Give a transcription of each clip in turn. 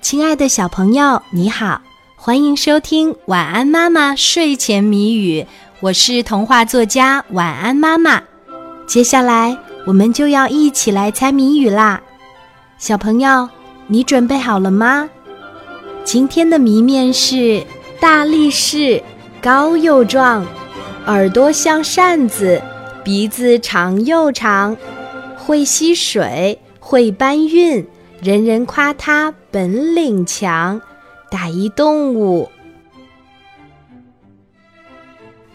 亲爱的小朋友，你好，欢迎收听《晚安妈妈睡前谜语》，我是童话作家晚安妈妈。接下来我们就要一起来猜谜语啦，小朋友，你准备好了吗？今天的谜面是：大力士，高又壮，耳朵像扇子，鼻子长又长，会吸水，会搬运。人人夸它本领强，打一动物。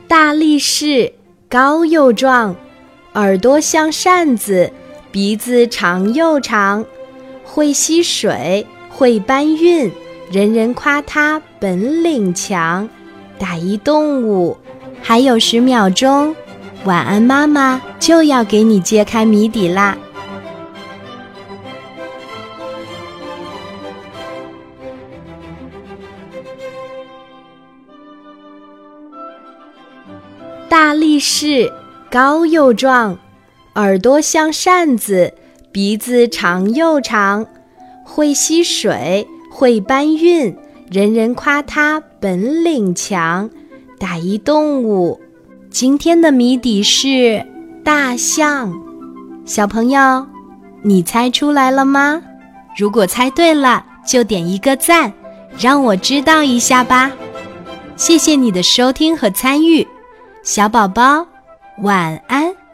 大力士，高又壮，耳朵像扇子，鼻子长又长，会吸水，会搬运。人人夸它本领强，打一动物。还有十秒钟，晚安妈妈就要给你揭开谜底啦。大力士，高又壮，耳朵像扇子，鼻子长又长，会吸水，会搬运。人人夸它本领强，打一动物。今天的谜底是大象。小朋友，你猜出来了吗？如果猜对了，就点一个赞，让我知道一下吧。谢谢你的收听和参与。小宝宝，晚安。